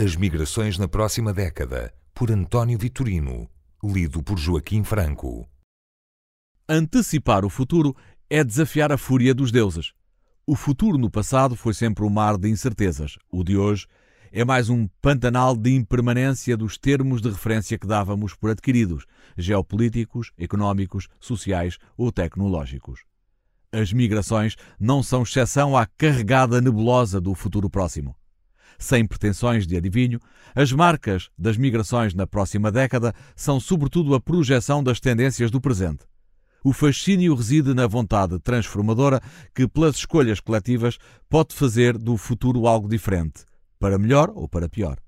As migrações na próxima década, por António Vitorino, lido por Joaquim Franco. Antecipar o futuro é desafiar a fúria dos deuses. O futuro no passado foi sempre um mar de incertezas. O de hoje é mais um pantanal de impermanência dos termos de referência que dávamos por adquiridos, geopolíticos, económicos, sociais ou tecnológicos. As migrações não são exceção à carregada nebulosa do futuro próximo sem pretensões de adivinho, as marcas das migrações na próxima década são sobretudo a projeção das tendências do presente. O fascínio reside na vontade transformadora que, pelas escolhas coletivas, pode fazer do futuro algo diferente, para melhor ou para pior.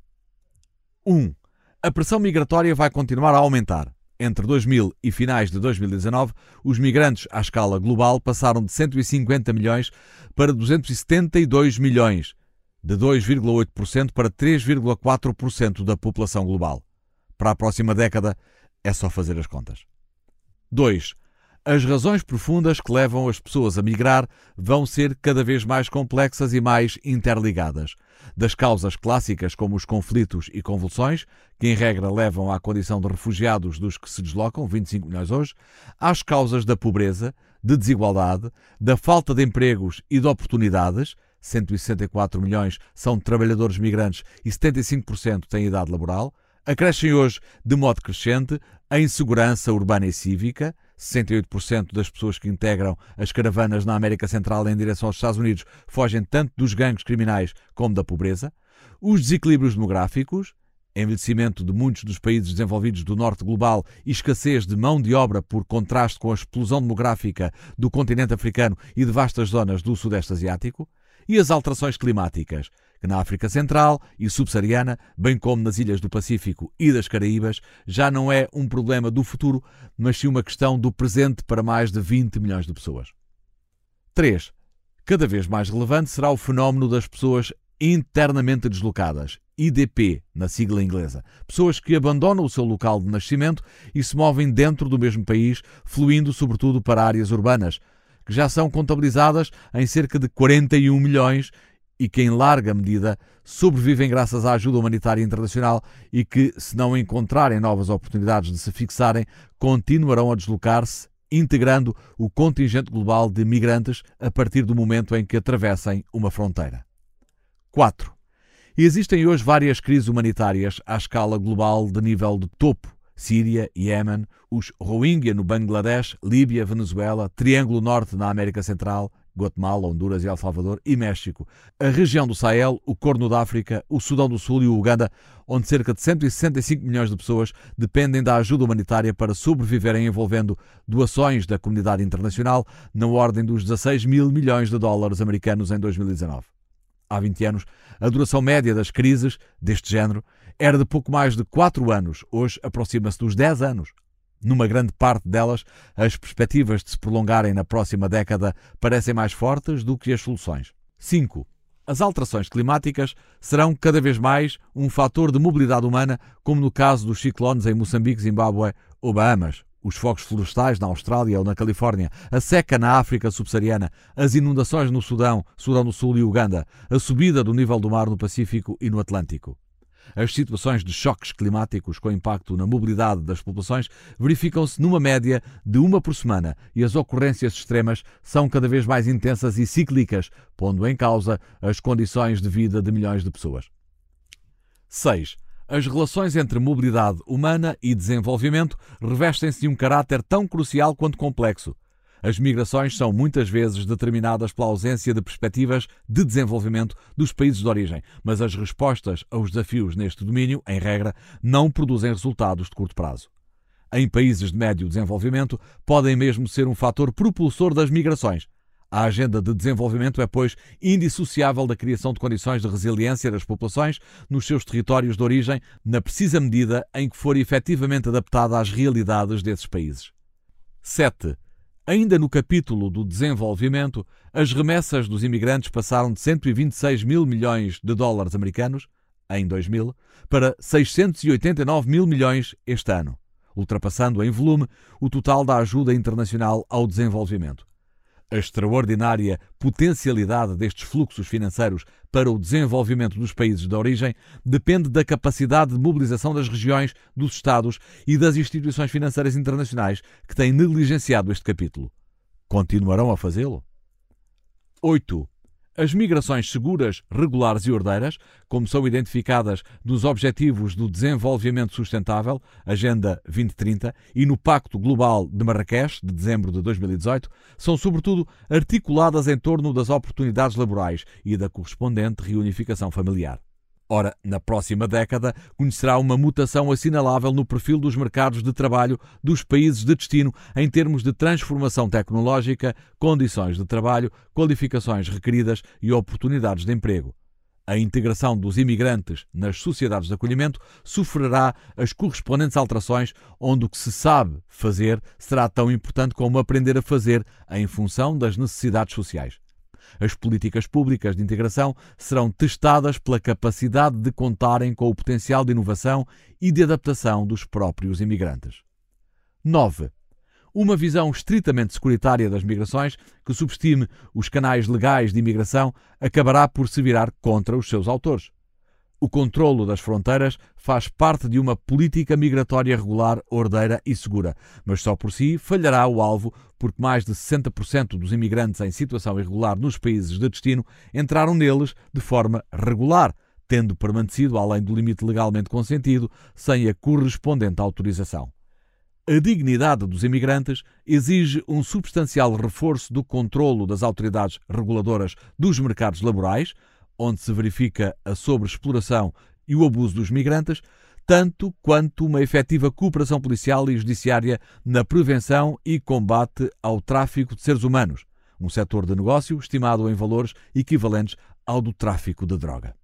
1. Um, a pressão migratória vai continuar a aumentar. Entre 2000 e finais de 2019, os migrantes à escala global passaram de 150 milhões para 272 milhões, de 2,8% para 3,4% da população global. Para a próxima década, é só fazer as contas. 2. As razões profundas que levam as pessoas a migrar vão ser cada vez mais complexas e mais interligadas. Das causas clássicas, como os conflitos e convulsões, que em regra levam à condição de refugiados dos que se deslocam, 25 milhões hoje, às causas da pobreza, de desigualdade, da falta de empregos e de oportunidades, 164 milhões são trabalhadores migrantes e 75% têm idade laboral. Acrescem hoje, de modo crescente, a insegurança urbana e cívica. 68% das pessoas que integram as caravanas na América Central em direção aos Estados Unidos fogem tanto dos gangues criminais como da pobreza. Os desequilíbrios demográficos, envelhecimento de muitos dos países desenvolvidos do norte global e escassez de mão de obra por contraste com a explosão demográfica do continente africano e de vastas zonas do sudeste asiático e as alterações climáticas, que na África Central e Subsaariana, bem como nas ilhas do Pacífico e das Caraíbas, já não é um problema do futuro, mas sim uma questão do presente para mais de 20 milhões de pessoas. 3. Cada vez mais relevante será o fenómeno das pessoas internamente deslocadas, IDP, na sigla inglesa. Pessoas que abandonam o seu local de nascimento e se movem dentro do mesmo país, fluindo sobretudo para áreas urbanas, que já são contabilizadas em cerca de 41 milhões e que, em larga medida, sobrevivem graças à ajuda humanitária internacional e que, se não encontrarem novas oportunidades de se fixarem, continuarão a deslocar-se, integrando o contingente global de migrantes a partir do momento em que atravessem uma fronteira. 4. Existem hoje várias crises humanitárias à escala global de nível de topo Síria, Iémen, os Rohingya no Bangladesh, Líbia, Venezuela, Triângulo Norte na América Central, Guatemala, Honduras e El Salvador e México, a região do Sahel, o Corno da África, o Sudão do Sul e o Uganda, onde cerca de 165 milhões de pessoas dependem da ajuda humanitária para sobreviverem envolvendo doações da comunidade internacional na ordem dos 16 mil milhões de dólares americanos em 2019. Há 20 anos, a duração média das crises deste género era de pouco mais de 4 anos, hoje aproxima-se dos 10 anos. Numa grande parte delas, as perspectivas de se prolongarem na próxima década parecem mais fortes do que as soluções. 5. As alterações climáticas serão cada vez mais um fator de mobilidade humana, como no caso dos ciclones em Moçambique, Zimbábue ou Bahamas, os focos florestais na Austrália ou na Califórnia, a seca na África subsaariana, as inundações no Sudão, Sudão do Sul e Uganda, a subida do nível do mar no Pacífico e no Atlântico. As situações de choques climáticos com impacto na mobilidade das populações verificam-se numa média de uma por semana e as ocorrências extremas são cada vez mais intensas e cíclicas, pondo em causa as condições de vida de milhões de pessoas. 6. As relações entre mobilidade humana e desenvolvimento revestem-se de um caráter tão crucial quanto complexo. As migrações são muitas vezes determinadas pela ausência de perspectivas de desenvolvimento dos países de origem, mas as respostas aos desafios neste domínio, em regra, não produzem resultados de curto prazo. Em países de médio desenvolvimento, podem mesmo ser um fator propulsor das migrações. A agenda de desenvolvimento é, pois, indissociável da criação de condições de resiliência das populações nos seus territórios de origem, na precisa medida em que for efetivamente adaptada às realidades desses países. 7. Ainda no capítulo do desenvolvimento, as remessas dos imigrantes passaram de 126 mil milhões de dólares americanos, em 2000, para 689 mil milhões este ano, ultrapassando em volume o total da ajuda internacional ao desenvolvimento. A extraordinária potencialidade destes fluxos financeiros para o desenvolvimento dos países de origem depende da capacidade de mobilização das regiões, dos Estados e das instituições financeiras internacionais que têm negligenciado este capítulo. Continuarão a fazê-lo? 8. As migrações seguras, regulares e ordeiras, como são identificadas nos Objetivos do Desenvolvimento Sustentável, Agenda 2030, e no Pacto Global de Marrakech, de dezembro de 2018, são sobretudo articuladas em torno das oportunidades laborais e da correspondente reunificação familiar. Ora, na próxima década, conhecerá uma mutação assinalável no perfil dos mercados de trabalho dos países de destino em termos de transformação tecnológica, condições de trabalho, qualificações requeridas e oportunidades de emprego. A integração dos imigrantes nas sociedades de acolhimento sofrerá as correspondentes alterações, onde o que se sabe fazer será tão importante como aprender a fazer em função das necessidades sociais. As políticas públicas de integração serão testadas pela capacidade de contarem com o potencial de inovação e de adaptação dos próprios imigrantes. 9. Uma visão estritamente securitária das migrações, que subestime os canais legais de imigração, acabará por se virar contra os seus autores. O controlo das fronteiras faz parte de uma política migratória regular, ordeira e segura, mas só por si falhará o alvo, porque mais de 60% dos imigrantes em situação irregular nos países de destino entraram neles de forma regular, tendo permanecido além do limite legalmente consentido, sem a correspondente autorização. A dignidade dos imigrantes exige um substancial reforço do controlo das autoridades reguladoras dos mercados laborais, onde se verifica a sobreexploração e o abuso dos migrantes, tanto quanto uma efetiva cooperação policial e judiciária na prevenção e combate ao tráfico de seres humanos, um setor de negócio estimado em valores equivalentes ao do tráfico de droga.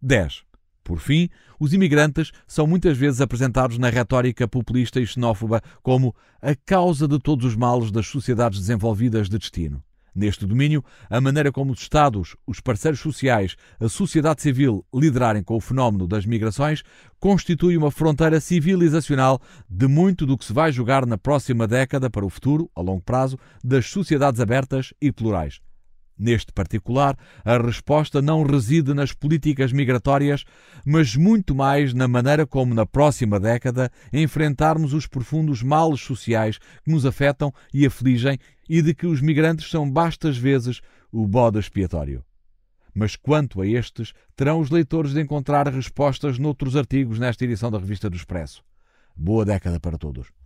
10. Por fim, os imigrantes são muitas vezes apresentados na retórica populista e xenófoba como a causa de todos os males das sociedades desenvolvidas de destino. Neste domínio, a maneira como os Estados, os parceiros sociais, a sociedade civil liderarem com o fenómeno das migrações constitui uma fronteira civilizacional de muito do que se vai jogar na próxima década para o futuro, a longo prazo, das sociedades abertas e plurais. Neste particular, a resposta não reside nas políticas migratórias, mas muito mais na maneira como, na próxima década, enfrentarmos os profundos males sociais que nos afetam e afligem e de que os migrantes são bastas vezes o bode expiatório. Mas quanto a estes, terão os leitores de encontrar respostas noutros artigos nesta edição da Revista do Expresso. Boa década para todos.